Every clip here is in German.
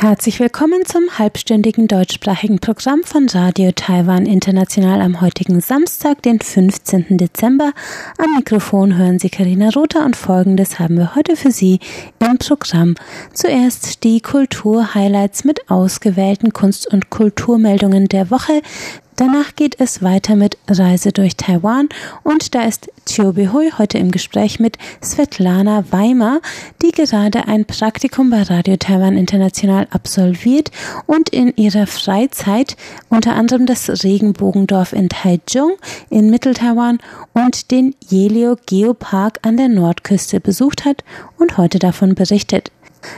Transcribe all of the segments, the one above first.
Herzlich willkommen zum halbstündigen deutschsprachigen Programm von Radio Taiwan International am heutigen Samstag, den 15. Dezember. Am Mikrofon hören Sie Karina Rother und Folgendes haben wir heute für Sie im Programm. Zuerst die Kulturhighlights mit ausgewählten Kunst- und Kulturmeldungen der Woche. Danach geht es weiter mit Reise durch Taiwan und da ist Chiu Bihui heute im Gespräch mit Svetlana Weimar, die gerade ein Praktikum bei Radio Taiwan International absolviert und in ihrer Freizeit unter anderem das Regenbogendorf in Taichung in Mitteltaiwan und den Yelio Geopark an der Nordküste besucht hat und heute davon berichtet.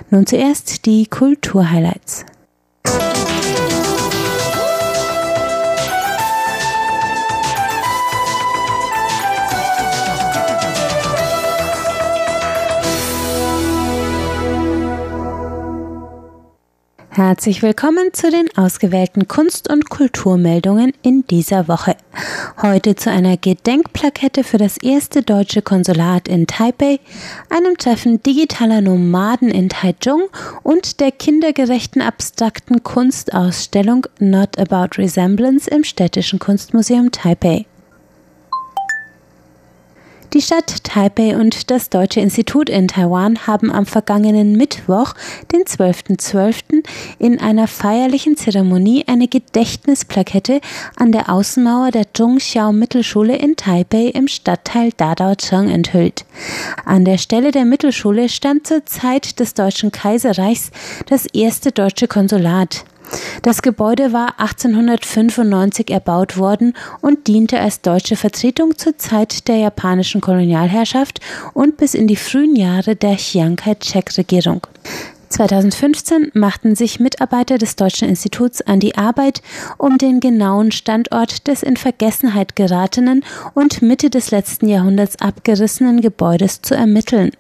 Nun zuerst die Kulturhighlights. Herzlich willkommen zu den ausgewählten Kunst- und Kulturmeldungen in dieser Woche. Heute zu einer Gedenkplakette für das erste deutsche Konsulat in Taipei, einem Treffen digitaler Nomaden in Taichung und der kindergerechten abstrakten Kunstausstellung Not About Resemblance im Städtischen Kunstmuseum Taipei. Die Stadt Taipei und das Deutsche Institut in Taiwan haben am vergangenen Mittwoch, den 12.12., .12., in einer feierlichen Zeremonie eine Gedächtnisplakette an der Außenmauer der Zhongxiao Mittelschule in Taipei im Stadtteil Dadaocheng enthüllt. An der Stelle der Mittelschule stand zur Zeit des Deutschen Kaiserreichs das erste deutsche Konsulat. Das Gebäude war 1895 erbaut worden und diente als deutsche Vertretung zur Zeit der japanischen Kolonialherrschaft und bis in die frühen Jahre der Chiang Kai-shek-Regierung. 2015 machten sich Mitarbeiter des Deutschen Instituts an die Arbeit, um den genauen Standort des in Vergessenheit geratenen und Mitte des letzten Jahrhunderts abgerissenen Gebäudes zu ermitteln.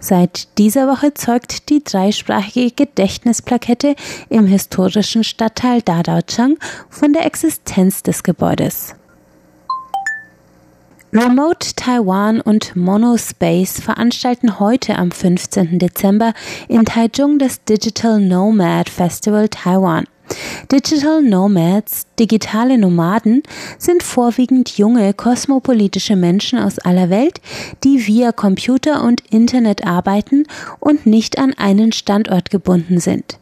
Seit dieser Woche zeugt die dreisprachige Gedächtnisplakette im historischen Stadtteil Dadaochang von der Existenz des Gebäudes. Remote Taiwan und Monospace veranstalten heute am 15. Dezember in Taichung das Digital Nomad Festival Taiwan. Digital Nomads, digitale Nomaden, sind vorwiegend junge kosmopolitische Menschen aus aller Welt, die via Computer und Internet arbeiten und nicht an einen Standort gebunden sind.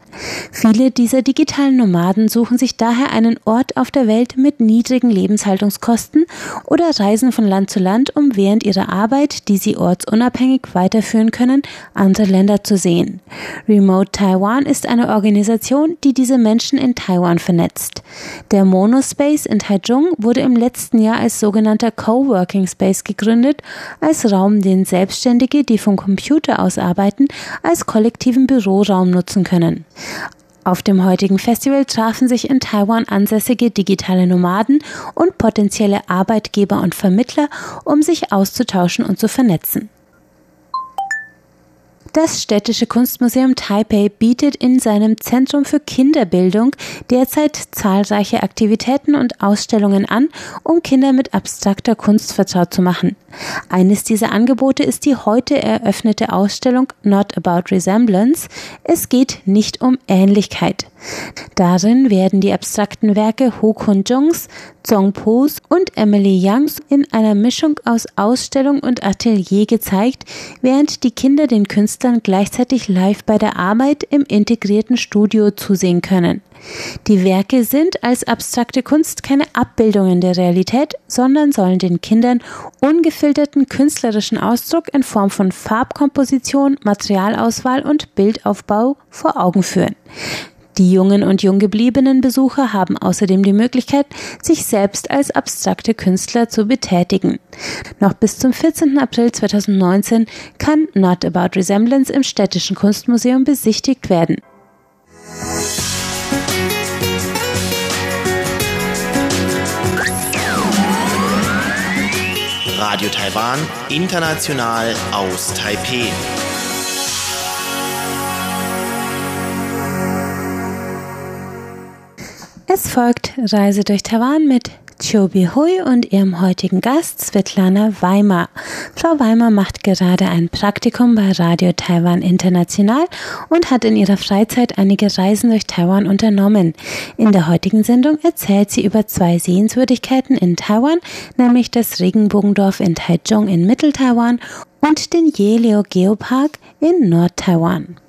Viele dieser digitalen Nomaden suchen sich daher einen Ort auf der Welt mit niedrigen Lebenshaltungskosten oder reisen von Land zu Land, um während ihrer Arbeit, die sie ortsunabhängig weiterführen können, andere Länder zu sehen. Remote Taiwan ist eine Organisation, die diese Menschen in Taiwan vernetzt. Der Monospace in Taichung wurde im letzten Jahr als sogenannter Coworking Space gegründet, als Raum, den Selbstständige, die vom Computer aus arbeiten, als kollektiven Büroraum nutzen können. Auf dem heutigen Festival trafen sich in Taiwan ansässige digitale Nomaden und potenzielle Arbeitgeber und Vermittler, um sich auszutauschen und zu vernetzen. Das Städtische Kunstmuseum Taipei bietet in seinem Zentrum für Kinderbildung derzeit zahlreiche Aktivitäten und Ausstellungen an, um Kinder mit abstrakter Kunst vertraut zu machen. Eines dieser Angebote ist die heute eröffnete Ausstellung Not About Resemblance. Es geht nicht um Ähnlichkeit. Darin werden die abstrakten Werke Ho Kun Jungs, Zong Po's und Emily Youngs in einer Mischung aus Ausstellung und Atelier gezeigt, während die Kinder den Künstlern gleichzeitig live bei der Arbeit im integrierten Studio zusehen können. Die Werke sind als abstrakte Kunst keine Abbildungen der Realität, sondern sollen den Kindern ungefilterten künstlerischen Ausdruck in Form von Farbkomposition, Materialauswahl und Bildaufbau vor Augen führen. Die jungen und junggebliebenen Besucher haben außerdem die Möglichkeit, sich selbst als abstrakte Künstler zu betätigen. Noch bis zum 14. April 2019 kann Not About Resemblance im Städtischen Kunstmuseum besichtigt werden. Radio Taiwan, international aus Taipei. Es folgt Reise durch Taiwan mit Chobi Hui und ihrem heutigen Gast Svetlana Weimar. Frau Weimar macht gerade ein Praktikum bei Radio Taiwan International und hat in ihrer Freizeit einige Reisen durch Taiwan unternommen. In der heutigen Sendung erzählt sie über zwei Sehenswürdigkeiten in Taiwan, nämlich das Regenbogendorf in Taichung in Mittel-Taiwan und den Yelio Geopark in Nord-Taiwan.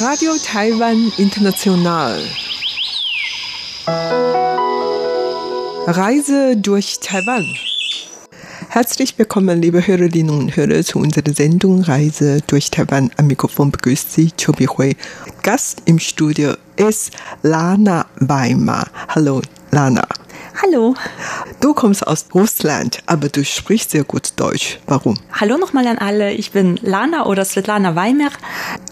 Radio Taiwan International. Reise durch Taiwan. Herzlich willkommen, liebe Hörerinnen und Hörer, zu unserer Sendung Reise durch Taiwan. Am Mikrofon begrüßt Sie Chobi Hui. Gast im Studio ist Lana Weimar. Hallo, Lana. Hallo. Du kommst aus Russland, aber du sprichst sehr gut Deutsch. Warum? Hallo nochmal an alle. Ich bin Lana oder Svetlana Weimar.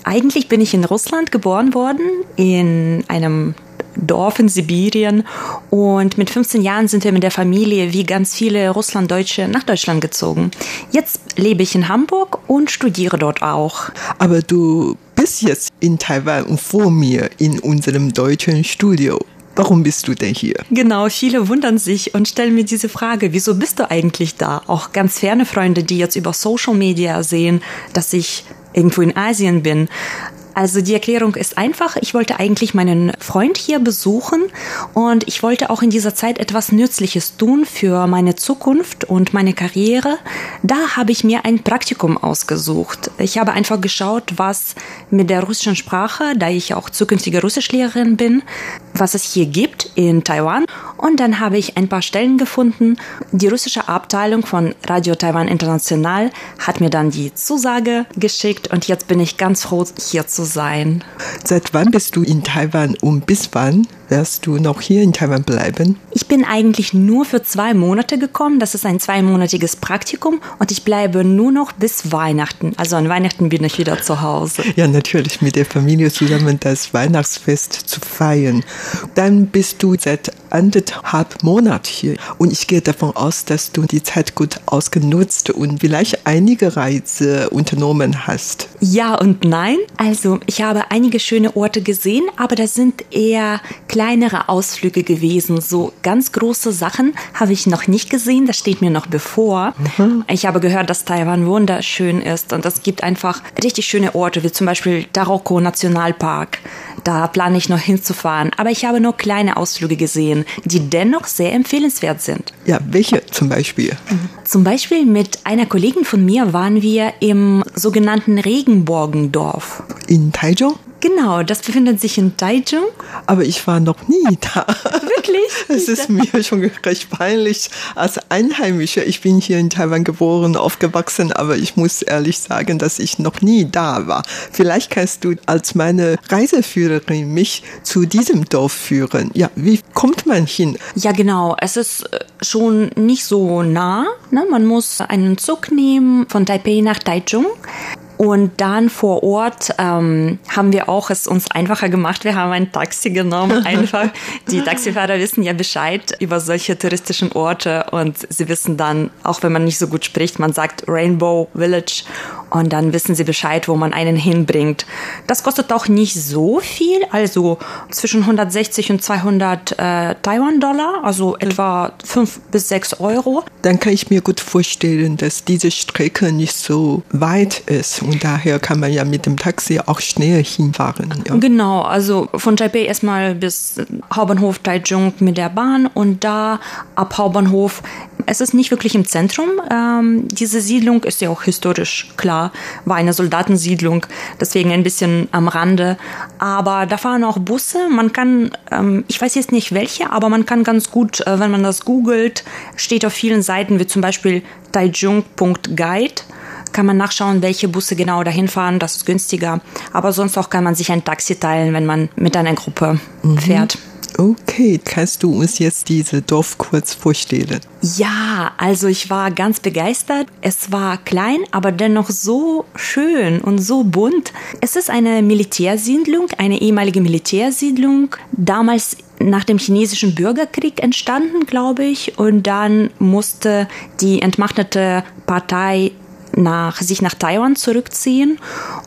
Eigentlich bin ich in Russland geboren worden, in einem Dorf in Sibirien. Und mit 15 Jahren sind wir mit der Familie, wie ganz viele Russlanddeutsche, nach Deutschland gezogen. Jetzt lebe ich in Hamburg und studiere dort auch. Aber du bist jetzt in Taiwan und vor mir in unserem deutschen Studio. Warum bist du denn hier? Genau, viele wundern sich und stellen mir diese Frage, wieso bist du eigentlich da? Auch ganz ferne Freunde, die jetzt über Social Media sehen, dass ich irgendwo in Asien bin. Also die Erklärung ist einfach, ich wollte eigentlich meinen Freund hier besuchen und ich wollte auch in dieser Zeit etwas Nützliches tun für meine Zukunft und meine Karriere. Da habe ich mir ein Praktikum ausgesucht. Ich habe einfach geschaut, was mit der russischen Sprache, da ich auch zukünftige Russischlehrerin bin, was es hier gibt in Taiwan. Und dann habe ich ein paar Stellen gefunden. Die russische Abteilung von Radio Taiwan International hat mir dann die Zusage geschickt und jetzt bin ich ganz froh, hier zu sein. Seit wann bist du in Taiwan und bis wann wirst du noch hier in Taiwan bleiben? Ich bin eigentlich nur für zwei Monate gekommen. Das ist ein zweimonatiges Praktikum und ich bleibe nur noch bis Weihnachten. Also an Weihnachten bin ich wieder zu Hause. Ja, natürlich mit der Familie zusammen das Weihnachtsfest zu feiern. Dann bist du seit anderthalb Monaten hier und ich gehe davon aus, dass du die Zeit gut ausgenutzt und vielleicht einige Reise unternommen hast. Ja und nein. Also ich habe einige schöne Orte gesehen, aber das sind eher kleinere Ausflüge gewesen. So ganz große Sachen habe ich noch nicht gesehen. Das steht mir noch bevor. Mhm. Ich habe gehört, dass Taiwan wunderschön ist und es gibt einfach richtig schöne Orte, wie zum Beispiel Taroko Nationalpark. Da plane ich noch hinzufahren. Aber ich habe nur kleine Ausflüge gesehen, die dennoch sehr empfehlenswert sind. Ja, welche zum Beispiel? Zum Beispiel mit einer Kollegin von mir waren wir im sogenannten Regenbogendorf. In Taichung? Genau, das befindet sich in Taichung. Aber ich war noch nie da. Wirklich? Es ist mir schon recht peinlich als Einheimischer. Ich bin hier in Taiwan geboren, aufgewachsen, aber ich muss ehrlich sagen, dass ich noch nie da war. Vielleicht kannst du als meine Reiseführerin mich zu diesem Dorf führen. Ja, wie kommt man hin? Ja, genau. Es ist äh, schon nicht so nah. Ne? Man muss einen Zug nehmen von Taipei nach Taichung. Und dann vor Ort ähm, haben wir auch es uns einfacher gemacht. Wir haben ein Taxi genommen, einfach. Die Taxifahrer wissen ja Bescheid über solche touristischen Orte und sie wissen dann, auch wenn man nicht so gut spricht, man sagt Rainbow Village und dann wissen sie Bescheid, wo man einen hinbringt. Das kostet auch nicht so viel, also zwischen 160 und 200 äh, Taiwan-Dollar, also etwa 5 bis 6 Euro. Dann kann ich mir gut vorstellen, dass diese Strecke nicht so weit ist und daher kann man ja mit dem Taxi auch schnell hinfahren. Ja. Genau, also von Taipei erstmal bis Hauptbahnhof Taichung mit der Bahn und da ab Hauptbahnhof. Es ist nicht wirklich im Zentrum. Ähm, diese Siedlung ist ja auch historisch klar, war eine Soldatensiedlung, deswegen ein bisschen am Rande. Aber da fahren auch Busse. Man kann, ähm, ich weiß jetzt nicht welche, aber man kann ganz gut, äh, wenn man das googelt, steht auf vielen Seiten wie zum Beispiel taichung.guide kann man nachschauen, welche Busse genau dahin fahren. Das ist günstiger. Aber sonst auch kann man sich ein Taxi teilen, wenn man mit einer Gruppe mhm. fährt. Okay, kannst du uns jetzt diese Dorf kurz vorstellen? Ja, also ich war ganz begeistert. Es war klein, aber dennoch so schön und so bunt. Es ist eine Militärsiedlung, eine ehemalige Militärsiedlung, damals nach dem chinesischen Bürgerkrieg entstanden, glaube ich. Und dann musste die entmachtete Partei nach, sich nach Taiwan zurückziehen.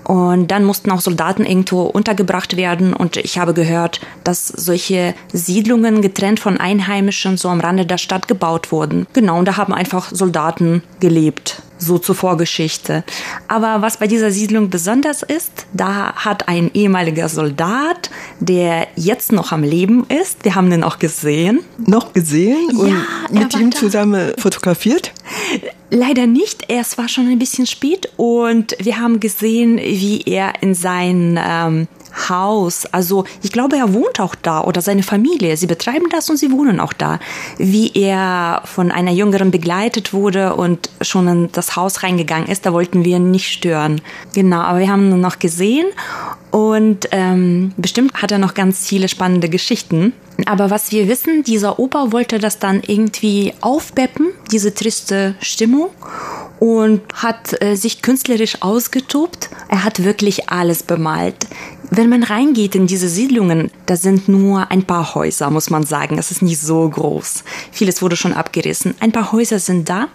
Und dann mussten auch Soldaten irgendwo untergebracht werden. Und ich habe gehört, dass solche Siedlungen getrennt von Einheimischen so am Rande der Stadt gebaut wurden. Genau, und da haben einfach Soldaten gelebt so zur Vorgeschichte. Aber was bei dieser Siedlung besonders ist, da hat ein ehemaliger Soldat, der jetzt noch am Leben ist, wir haben den auch gesehen. Noch gesehen und Ja, mit ihm zusammen fotografiert? Leider nicht. Es war schon ein bisschen spät und wir haben gesehen, wie er in sein ähm, Haus, also ich glaube, er wohnt auch da oder seine Familie. Sie betreiben das und sie wohnen auch da. Wie er von einer Jüngeren begleitet wurde und schon in das Haus reingegangen ist, da wollten wir nicht stören. Genau, aber wir haben ihn noch gesehen und ähm, bestimmt hat er noch ganz viele spannende Geschichten. Aber was wir wissen, dieser Opa wollte das dann irgendwie aufpeppen, diese triste Stimmung, und hat äh, sich künstlerisch ausgetobt. Er hat wirklich alles bemalt. Wenn man reingeht in diese Siedlungen, da sind nur ein paar Häuser, muss man sagen. Es ist nicht so groß. Vieles wurde schon abgerissen. Ein paar Häuser sind da,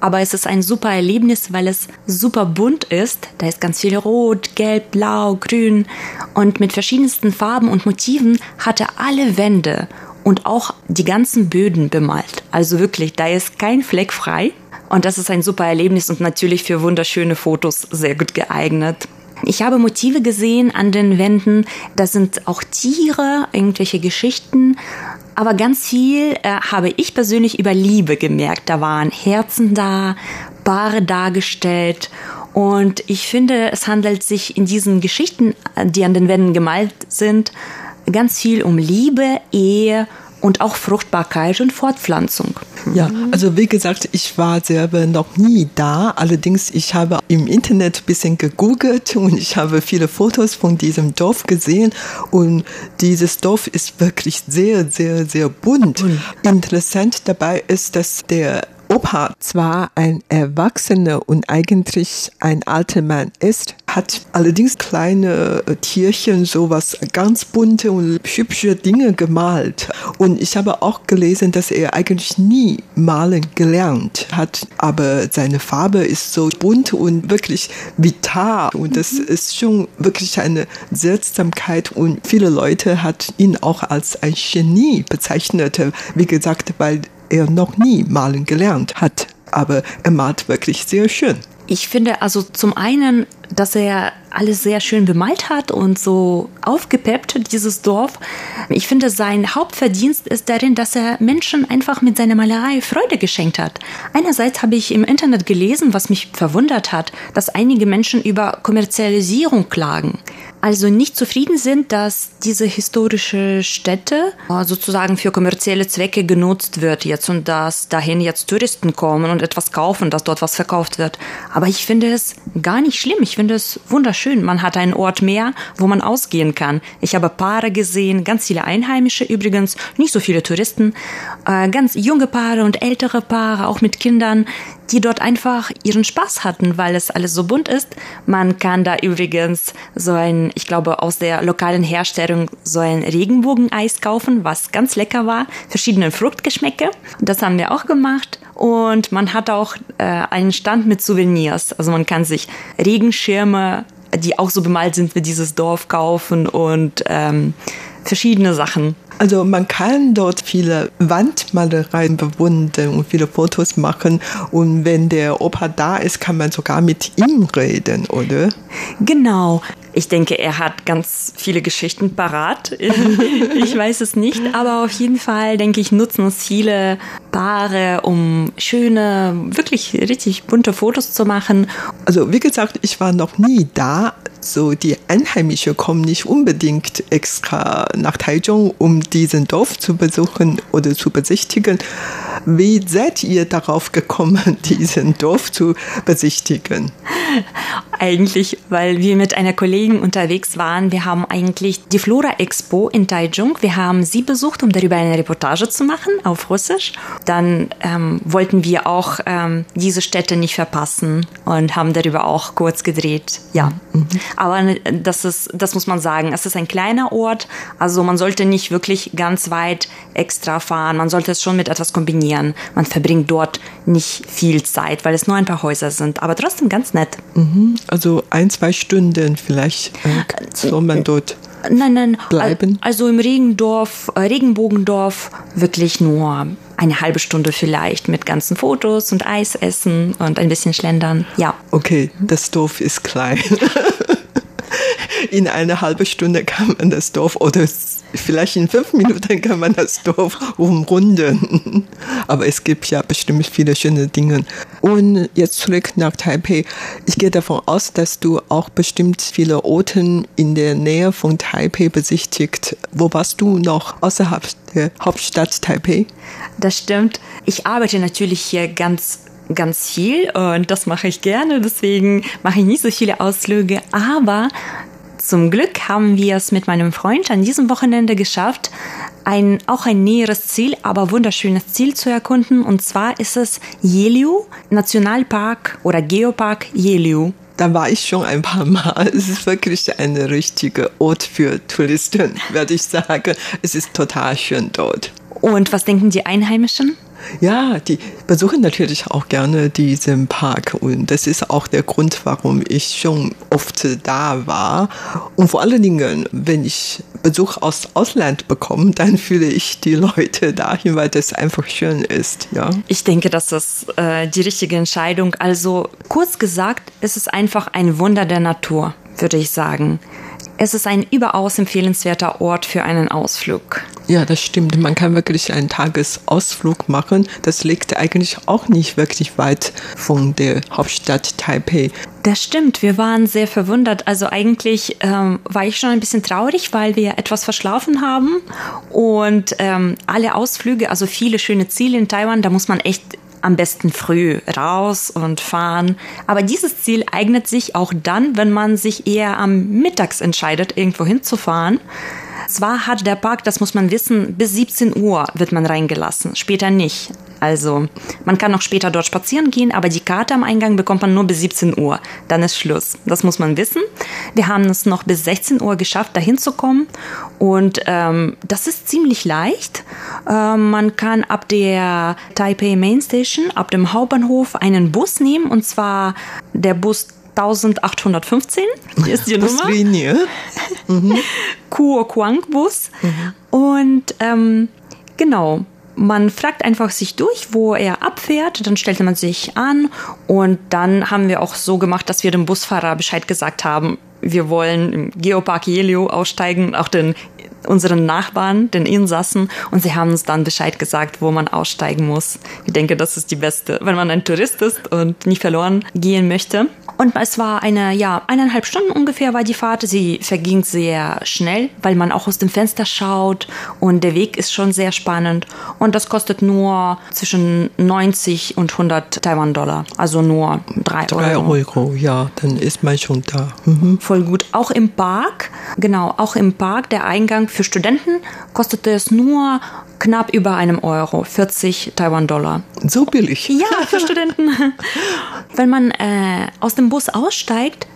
aber es ist ein super Erlebnis, weil es super bunt ist. Da ist ganz viel Rot, Gelb, Blau, Grün und mit verschiedensten Farben und Motiven hat er alle Wände und auch die ganzen Böden bemalt. Also wirklich, da ist kein Fleck frei. Und das ist ein super Erlebnis und natürlich für wunderschöne Fotos sehr gut geeignet. Ich habe Motive gesehen an den Wänden. Da sind auch Tiere, irgendwelche Geschichten. Aber ganz viel äh, habe ich persönlich über Liebe gemerkt. Da waren Herzen da, Paare dargestellt. Und ich finde, es handelt sich in diesen Geschichten, die an den Wänden gemalt sind, ganz viel um Liebe, Ehe und auch Fruchtbarkeit und Fortpflanzung. Ja, also wie gesagt, ich war selber noch nie da. Allerdings, ich habe im Internet ein bisschen gegoogelt und ich habe viele Fotos von diesem Dorf gesehen. Und dieses Dorf ist wirklich sehr, sehr, sehr bunt. Interessant dabei ist, dass der Opa zwar ein Erwachsener und eigentlich ein alter Mann ist, hat allerdings kleine äh, Tierchen, sowas ganz bunte und hübsche Dinge gemalt. Und ich habe auch gelesen, dass er eigentlich nie malen gelernt hat, aber seine Farbe ist so bunt und wirklich vital. Und das ist schon wirklich eine Seltsamkeit. Und viele Leute hat ihn auch als ein Genie bezeichnet, wie gesagt, weil er noch nie malen gelernt hat, aber er malt wirklich sehr schön. Ich finde also zum einen, dass er alles sehr schön bemalt hat und so aufgepeppt, dieses Dorf. Ich finde, sein Hauptverdienst ist darin, dass er Menschen einfach mit seiner Malerei Freude geschenkt hat. Einerseits habe ich im Internet gelesen, was mich verwundert hat, dass einige Menschen über Kommerzialisierung klagen. Also nicht zufrieden sind, dass diese historische Stätte äh, sozusagen für kommerzielle Zwecke genutzt wird jetzt und dass dahin jetzt Touristen kommen und etwas kaufen, dass dort was verkauft wird. Aber ich finde es gar nicht schlimm. Ich finde es wunderschön. Man hat einen Ort mehr, wo man ausgehen kann. Ich habe Paare gesehen, ganz viele Einheimische übrigens, nicht so viele Touristen, äh, ganz junge Paare und ältere Paare, auch mit Kindern, die dort einfach ihren Spaß hatten, weil es alles so bunt ist. Man kann da übrigens so ein, ich glaube, aus der lokalen Herstellung so ein Regenbogeneis kaufen, was ganz lecker war. Verschiedene Fruchtgeschmäcke. Das haben wir auch gemacht. Und man hat auch äh, einen Stand mit Souvenirs. Also man kann sich Regenschirme, die auch so bemalt sind wie dieses Dorf, kaufen und ähm, verschiedene Sachen. Also man kann dort viele Wandmalereien bewundern und viele Fotos machen. Und wenn der Opa da ist, kann man sogar mit ihm reden, oder? Genau. Ich denke, er hat ganz viele Geschichten parat. Ich weiß es nicht, aber auf jeden Fall, denke ich, nutzen es viele Paare, um schöne, wirklich richtig bunte Fotos zu machen. Also wie gesagt, ich war noch nie da. So die Einheimischen kommen nicht unbedingt extra nach Taichung, um diesen Dorf zu besuchen oder zu besichtigen. Wie seid ihr darauf gekommen, diesen Dorf zu besichtigen? Eigentlich, weil wir mit einer Kollegin unterwegs waren. Wir haben eigentlich die Flora Expo in Taichung. Wir haben sie besucht, um darüber eine Reportage zu machen auf Russisch. Dann ähm, wollten wir auch ähm, diese Städte nicht verpassen und haben darüber auch kurz gedreht. Ja, mhm. Aber ne, das ist, das muss man sagen. Es ist ein kleiner Ort, also man sollte nicht wirklich ganz weit extra fahren. Man sollte es schon mit etwas kombinieren. Man verbringt dort nicht viel Zeit, weil es nur ein paar Häuser sind, aber trotzdem ganz nett. Mhm. Also ein, zwei Stunden vielleicht äh, soll man dort nein, nein, bleiben? Also im Regendorf, äh, Regenbogendorf wirklich nur eine halbe Stunde vielleicht mit ganzen Fotos und Eis essen und ein bisschen schlendern. Ja. Okay, das Dorf ist klein. in eine halbe Stunde kann man das Dorf oder vielleicht in fünf Minuten kann man das Dorf umrunden. Aber es gibt ja bestimmt viele schöne Dinge. Und jetzt zurück nach Taipei. Ich gehe davon aus, dass du auch bestimmt viele Orte in der Nähe von Taipei besichtigt. Wo warst du noch außerhalb der Hauptstadt Taipei? Das stimmt. Ich arbeite natürlich hier ganz ganz viel und das mache ich gerne, deswegen mache ich nicht so viele Ausflüge, aber zum Glück haben wir es mit meinem Freund an diesem Wochenende geschafft, ein, auch ein näheres Ziel, aber wunderschönes Ziel zu erkunden. Und zwar ist es Jeliu, Nationalpark oder Geopark Jeliu. Da war ich schon ein paar Mal. Es ist wirklich ein richtiger Ort für Touristen, würde ich sagen. Es ist total schön dort. Und was denken die Einheimischen? Ja, die besuchen natürlich auch gerne diesen Park und das ist auch der Grund, warum ich schon oft da war. Und vor allen Dingen, wenn ich Besuch aus Ausland bekomme, dann fühle ich die Leute dahin, weil das einfach schön ist. Ja. Ich denke, das ist äh, die richtige Entscheidung. Also kurz gesagt, es ist einfach ein Wunder der Natur, würde ich sagen. Es ist ein überaus empfehlenswerter Ort für einen Ausflug. Ja, das stimmt. Man kann wirklich einen Tagesausflug machen. Das liegt eigentlich auch nicht wirklich weit von der Hauptstadt Taipei. Das stimmt. Wir waren sehr verwundert. Also eigentlich ähm, war ich schon ein bisschen traurig, weil wir etwas verschlafen haben. Und ähm, alle Ausflüge, also viele schöne Ziele in Taiwan, da muss man echt am besten früh raus und fahren. Aber dieses Ziel eignet sich auch dann, wenn man sich eher am Mittags entscheidet, irgendwo hinzufahren. Zwar hat der Park, das muss man wissen, bis 17 Uhr wird man reingelassen, später nicht. Also man kann noch später dort spazieren gehen, aber die Karte am Eingang bekommt man nur bis 17 Uhr. Dann ist Schluss. Das muss man wissen. Wir haben es noch bis 16 Uhr geschafft, dahin zu kommen. Und ähm, das ist ziemlich leicht. Ähm, man kann ab der Taipei Main Station, ab dem Hauptbahnhof, einen Bus nehmen. Und zwar der Bus 1815 ist die Nummer. Buslinie. Mhm. Kuo Kuang Bus. Mhm. Und ähm, genau, man fragt einfach sich durch, wo er abfährt, dann stellt man sich an und dann haben wir auch so gemacht, dass wir dem Busfahrer Bescheid gesagt haben, wir wollen im Geopark Jelio aussteigen, auch den unseren Nachbarn, den Insassen, und sie haben uns dann Bescheid gesagt, wo man aussteigen muss. Ich denke, das ist die beste, wenn man ein Tourist ist und nicht verloren gehen möchte. Und es war eine, ja, eineinhalb Stunden ungefähr war die Fahrt. Sie verging sehr schnell, weil man auch aus dem Fenster schaut und der Weg ist schon sehr spannend. Und das kostet nur zwischen 90 und 100 Taiwan-Dollar. Also nur 3 Euro. 3 Euro, ja, dann ist man schon da. Mhm. Voll gut. Auch im Park, genau, auch im Park, der Eingang für Studenten kostete es nur knapp über einem Euro, 40 Taiwan-Dollar. So billig. Ja, für Studenten. Wenn man äh, aus dem Bus aussteigt,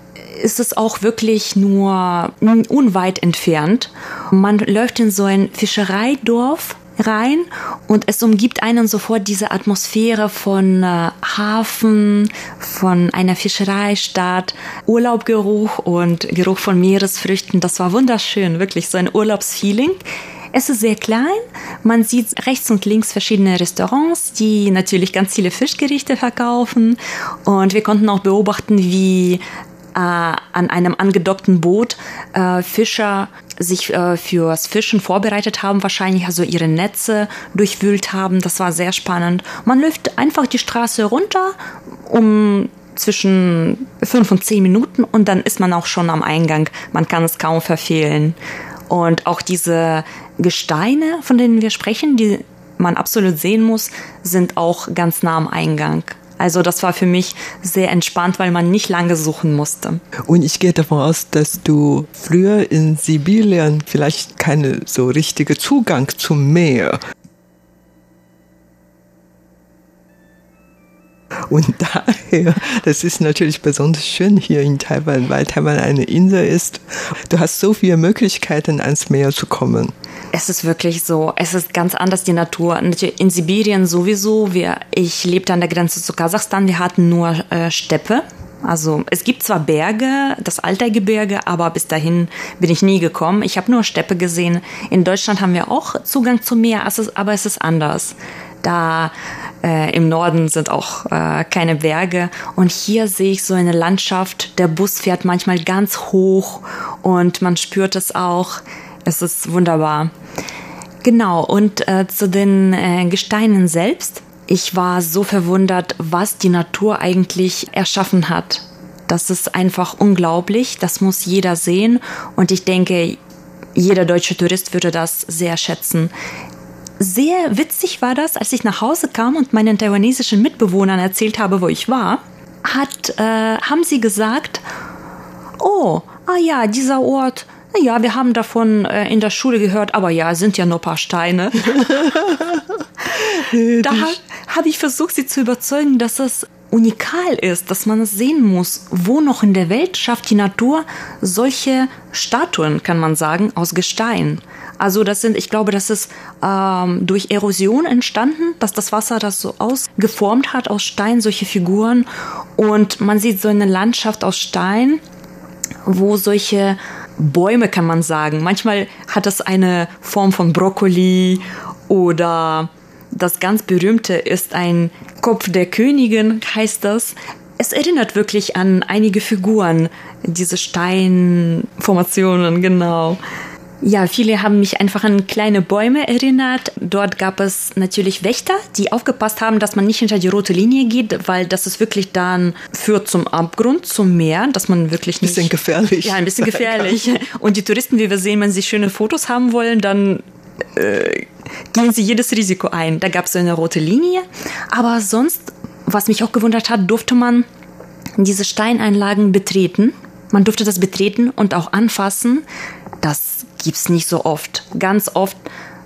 ist es auch wirklich nur unweit entfernt. Man läuft in so ein Fischereidorf rein und es umgibt einen sofort diese Atmosphäre von äh, Hafen, von einer Fischereistadt, Urlaubgeruch und Geruch von Meeresfrüchten. Das war wunderschön, wirklich so ein Urlaubsfeeling. Es ist sehr klein. Man sieht rechts und links verschiedene Restaurants, die natürlich ganz viele Fischgerichte verkaufen. Und wir konnten auch beobachten, wie äh, an einem angedockten Boot äh, Fischer sich äh, fürs Fischen vorbereitet haben, wahrscheinlich also ihre Netze durchwühlt haben. Das war sehr spannend. Man läuft einfach die Straße runter, um zwischen fünf und zehn Minuten und dann ist man auch schon am Eingang. Man kann es kaum verfehlen. Und auch diese Gesteine, von denen wir sprechen, die man absolut sehen muss, sind auch ganz nah am Eingang. Also das war für mich sehr entspannt, weil man nicht lange suchen musste. Und ich gehe davon aus, dass du früher in Sibirien vielleicht keine so richtige Zugang zum Meer Und daher, das ist natürlich besonders schön hier in Taiwan, weil Taiwan eine Insel ist. Du hast so viele Möglichkeiten, ans Meer zu kommen. Es ist wirklich so. Es ist ganz anders die Natur. In Sibirien sowieso. Wir, ich lebte an der Grenze zu Kasachstan. Wir hatten nur äh, Steppe. Also es gibt zwar Berge, das Altajgebirge, aber bis dahin bin ich nie gekommen. Ich habe nur Steppe gesehen. In Deutschland haben wir auch Zugang zum Meer, aber es ist anders. Da äh, im Norden sind auch äh, keine Berge. Und hier sehe ich so eine Landschaft. Der Bus fährt manchmal ganz hoch und man spürt es auch. Es ist wunderbar. Genau, und äh, zu den äh, Gesteinen selbst. Ich war so verwundert, was die Natur eigentlich erschaffen hat. Das ist einfach unglaublich. Das muss jeder sehen. Und ich denke, jeder deutsche Tourist würde das sehr schätzen sehr witzig war das, als ich nach Hause kam und meinen taiwanesischen Mitbewohnern erzählt habe, wo ich war, hat, äh, haben sie gesagt, oh, ah ja, dieser Ort, na ja, wir haben davon äh, in der Schule gehört, aber ja, sind ja nur ein paar Steine. da habe hab ich versucht, sie zu überzeugen, dass es unikal ist, dass man es sehen muss, wo noch in der Welt schafft die Natur solche Statuen, kann man sagen, aus Gestein. Also das sind, ich glaube, das ist ähm, durch Erosion entstanden, dass das Wasser das so ausgeformt hat aus Stein, solche Figuren. Und man sieht so eine Landschaft aus Stein, wo solche Bäume, kann man sagen. Manchmal hat das eine Form von Brokkoli oder das ganz berühmte ist ein Kopf der Königin, heißt das. Es erinnert wirklich an einige Figuren, diese Steinformationen, genau. Ja, viele haben mich einfach an kleine Bäume erinnert. Dort gab es natürlich Wächter, die aufgepasst haben, dass man nicht hinter die rote Linie geht, weil das ist wirklich dann führt zum Abgrund, zum Meer, dass man wirklich nicht. Bisschen gefährlich. Ja, ein bisschen gefährlich. Und die Touristen, wie wir sehen, wenn sie schöne Fotos haben wollen, dann äh, gehen sie jedes Risiko ein. Da gab es so eine rote Linie. Aber sonst, was mich auch gewundert hat, durfte man diese Steineinlagen betreten. Man durfte das betreten und auch anfassen. Das gibt's nicht so oft. Ganz oft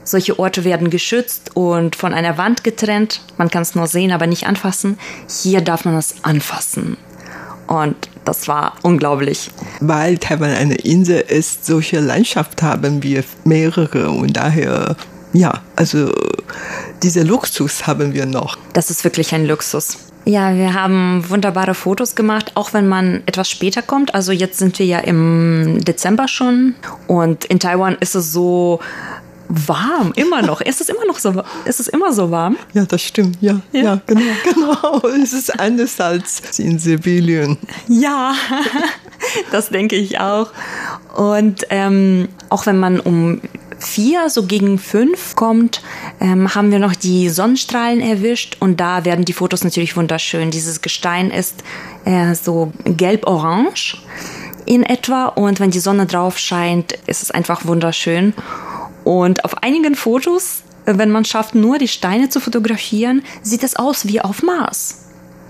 solche Orte werden geschützt und von einer Wand getrennt. Man kann es nur sehen, aber nicht anfassen. Hier darf man es anfassen. Und das war unglaublich. Weil Taiwan eine Insel ist, solche Landschaft haben wir mehrere und daher, ja, also dieser Luxus haben wir noch. Das ist wirklich ein Luxus. Ja, wir haben wunderbare Fotos gemacht, auch wenn man etwas später kommt. Also jetzt sind wir ja im Dezember schon und in Taiwan ist es so warm, immer noch. ist es immer noch so, ist es immer so warm? Ja, das stimmt, ja, ja, ja genau, genau. Es ist anders als in Sibirien. Ja, das denke ich auch. Und ähm, auch wenn man um vier, so gegen fünf kommt, ähm, haben wir noch die Sonnenstrahlen erwischt und da werden die Fotos natürlich wunderschön. Dieses Gestein ist äh, so gelb-orange in etwa und wenn die Sonne drauf scheint, ist es einfach wunderschön. Und auf einigen Fotos, wenn man schafft, nur die Steine zu fotografieren, sieht es aus wie auf Mars.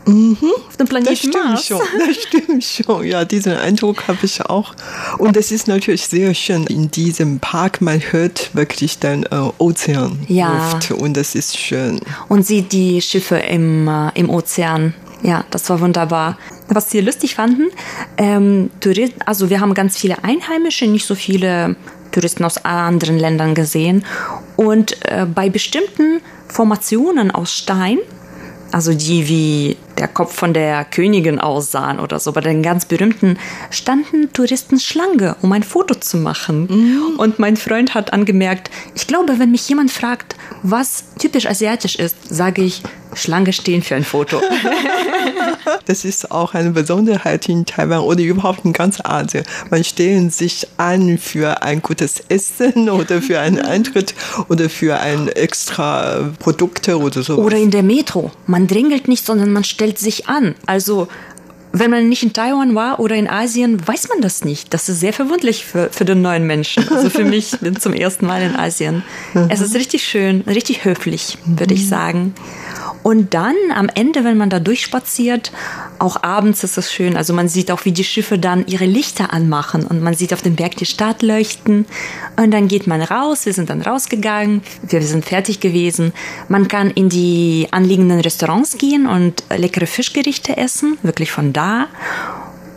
Mhm. Auf dem Planeten das stimmt Mars. schon, das stimmt schon. Ja, diesen Eindruck habe ich auch. Und es ist natürlich sehr schön in diesem Park. Man hört wirklich den äh, Ozean ja. und das ist schön. Und sieht die Schiffe im, äh, im Ozean. Ja, das war wunderbar. Was wir lustig fanden, ähm, also wir haben ganz viele Einheimische, nicht so viele Touristen aus anderen Ländern gesehen. Und äh, bei bestimmten Formationen aus Stein also die wie der Kopf von der Königin aussahen oder so. Bei den ganz berühmten standen Touristen Schlange, um ein Foto zu machen. Mhm. Und mein Freund hat angemerkt, ich glaube, wenn mich jemand fragt, was typisch asiatisch ist, sage ich, Schlange stehen für ein Foto. das ist auch eine Besonderheit in Taiwan oder überhaupt in ganz Asien. Man stehen sich an für ein gutes Essen oder für einen Eintritt oder für ein extra Produkte oder so. Oder in der Metro. Man drängelt nicht, sondern man stellt sich an. Also wenn man nicht in Taiwan war oder in Asien, weiß man das nicht. Das ist sehr verwundlich für, für den neuen Menschen. Also für mich, ich bin zum ersten Mal in Asien. Es ist richtig schön, richtig höflich, würde ich sagen. Und dann am Ende, wenn man da durchspaziert, auch abends ist es schön. Also man sieht auch, wie die Schiffe dann ihre Lichter anmachen und man sieht auf dem Berg die Stadt leuchten. Und dann geht man raus. Wir sind dann rausgegangen. Wir sind fertig gewesen. Man kann in die anliegenden Restaurants gehen und leckere Fischgerichte essen, wirklich von da.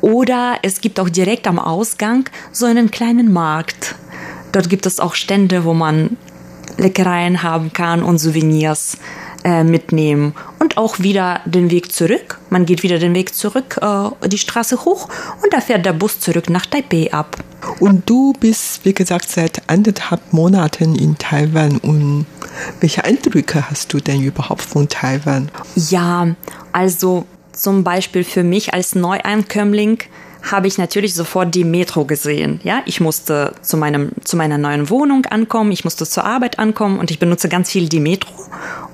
Oder es gibt auch direkt am Ausgang so einen kleinen Markt. Dort gibt es auch Stände, wo man Leckereien haben kann und Souvenirs äh, mitnehmen und auch wieder den Weg zurück. Man geht wieder den Weg zurück, äh, die Straße hoch und da fährt der Bus zurück nach Taipei ab. Und du bist, wie gesagt, seit anderthalb Monaten in Taiwan und welche Eindrücke hast du denn überhaupt von Taiwan? Ja, also zum Beispiel für mich als Neueinkömmling habe ich natürlich sofort die Metro gesehen. Ja, ich musste zu meinem zu meiner neuen Wohnung ankommen, ich musste zur Arbeit ankommen und ich benutze ganz viel die Metro.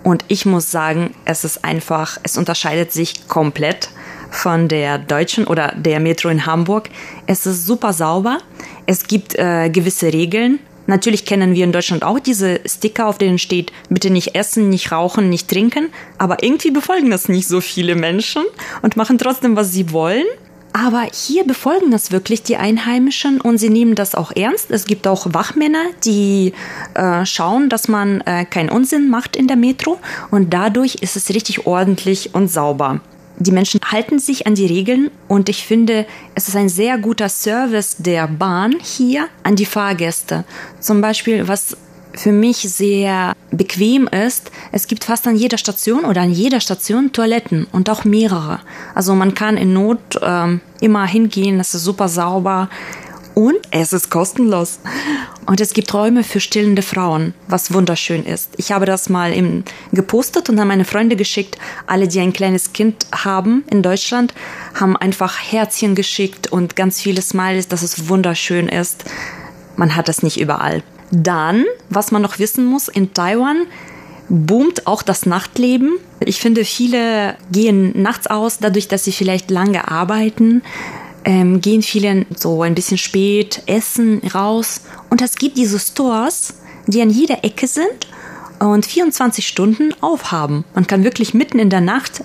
Und ich muss sagen, es ist einfach, es unterscheidet sich komplett von der deutschen oder der Metro in Hamburg. Es ist super sauber. Es gibt äh, gewisse Regeln. Natürlich kennen wir in Deutschland auch diese Sticker, auf denen steht, bitte nicht essen, nicht rauchen, nicht trinken. Aber irgendwie befolgen das nicht so viele Menschen und machen trotzdem, was sie wollen. Aber hier befolgen das wirklich die Einheimischen und sie nehmen das auch ernst. Es gibt auch Wachmänner, die äh, schauen, dass man äh, keinen Unsinn macht in der Metro und dadurch ist es richtig ordentlich und sauber. Die Menschen halten sich an die Regeln und ich finde, es ist ein sehr guter Service der Bahn hier an die Fahrgäste. Zum Beispiel, was für mich sehr bequem ist, es gibt fast an jeder Station oder an jeder Station Toiletten und auch mehrere. Also man kann in Not ähm, immer hingehen, es ist super sauber und es ist kostenlos. Und es gibt Räume für stillende Frauen, was wunderschön ist. Ich habe das mal im, gepostet und an meine Freunde geschickt. Alle, die ein kleines Kind haben in Deutschland, haben einfach Herzchen geschickt und ganz viele Smileys, dass es wunderschön ist. Man hat das nicht überall. Dann, was man noch wissen muss, in Taiwan boomt auch das Nachtleben. Ich finde, viele gehen nachts aus, dadurch, dass sie vielleicht lange arbeiten, ähm, gehen viele so ein bisschen spät essen raus. Und es gibt diese Stores, die an jeder Ecke sind und 24 Stunden aufhaben. Man kann wirklich mitten in der Nacht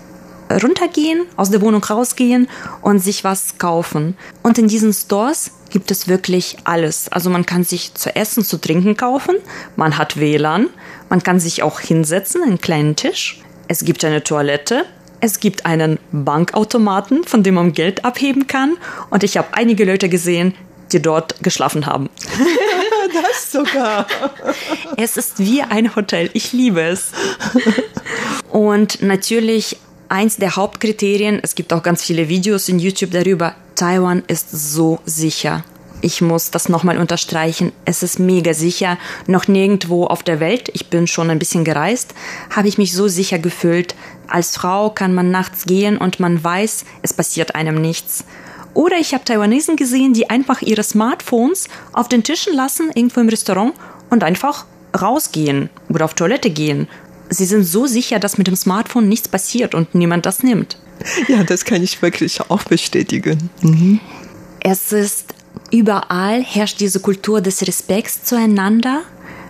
runtergehen, aus der Wohnung rausgehen und sich was kaufen. Und in diesen Stores gibt es wirklich alles. Also man kann sich zu essen, zu trinken kaufen, man hat WLAN, man kann sich auch hinsetzen, einen kleinen Tisch. Es gibt eine Toilette, es gibt einen Bankautomaten, von dem man Geld abheben kann. Und ich habe einige Leute gesehen, die dort geschlafen haben. das sogar. Es ist wie ein Hotel. Ich liebe es. Und natürlich eins der Hauptkriterien, es gibt auch ganz viele Videos in YouTube darüber, Taiwan ist so sicher. Ich muss das nochmal unterstreichen. Es ist mega sicher. Noch nirgendwo auf der Welt, ich bin schon ein bisschen gereist, habe ich mich so sicher gefühlt. Als Frau kann man nachts gehen und man weiß, es passiert einem nichts. Oder ich habe Taiwanesen gesehen, die einfach ihre Smartphones auf den Tischen lassen, irgendwo im Restaurant und einfach rausgehen oder auf Toilette gehen sie sind so sicher, dass mit dem Smartphone nichts passiert und niemand das nimmt. Ja, das kann ich wirklich auch bestätigen. Mhm. Es ist überall herrscht diese Kultur des Respekts zueinander,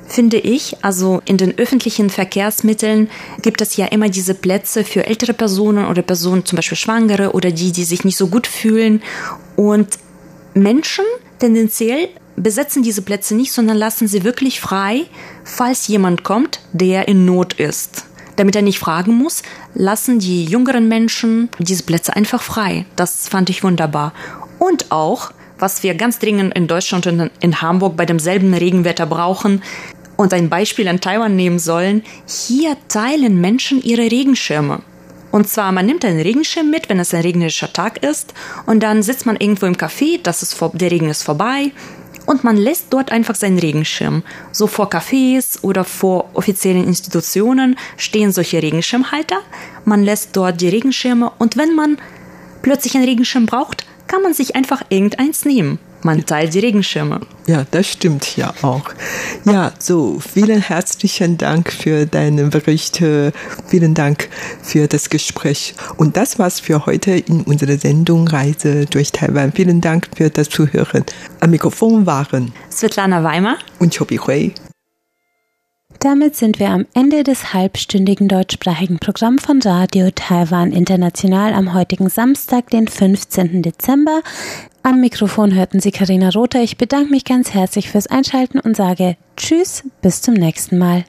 finde ich. Also in den öffentlichen Verkehrsmitteln gibt es ja immer diese Plätze für ältere Personen oder Personen, zum Beispiel Schwangere oder die, die sich nicht so gut fühlen. Und Menschen tendenziell besetzen diese Plätze nicht, sondern lassen sie wirklich frei, falls jemand kommt, der in Not ist. Damit er nicht fragen muss, lassen die jüngeren Menschen diese Plätze einfach frei. Das fand ich wunderbar. Und auch, was wir ganz dringend in Deutschland und in Hamburg bei demselben Regenwetter brauchen und ein Beispiel in Taiwan nehmen sollen, hier teilen Menschen ihre Regenschirme. Und zwar, man nimmt einen Regenschirm mit, wenn es ein regnerischer Tag ist, und dann sitzt man irgendwo im Café, das ist der Regen ist vorbei, und man lässt dort einfach seinen Regenschirm. So vor Cafés oder vor offiziellen Institutionen stehen solche Regenschirmhalter. Man lässt dort die Regenschirme und wenn man plötzlich einen Regenschirm braucht, kann man sich einfach irgendeins nehmen. Man teilt die Regenschirme. Ja, das stimmt ja auch. Ja, so, vielen herzlichen Dank für deine Berichte. Vielen Dank für das Gespräch. Und das war's für heute in unserer Sendung Reise durch Taiwan. Vielen Dank für das Zuhören. Am Mikrofon waren Svetlana Weimar und Chobi Hui. Damit sind wir am Ende des halbstündigen deutschsprachigen Programms von Radio Taiwan International am heutigen Samstag, den 15. Dezember. Am Mikrofon hörten Sie Karina Rother. Ich bedanke mich ganz herzlich fürs Einschalten und sage Tschüss, bis zum nächsten Mal.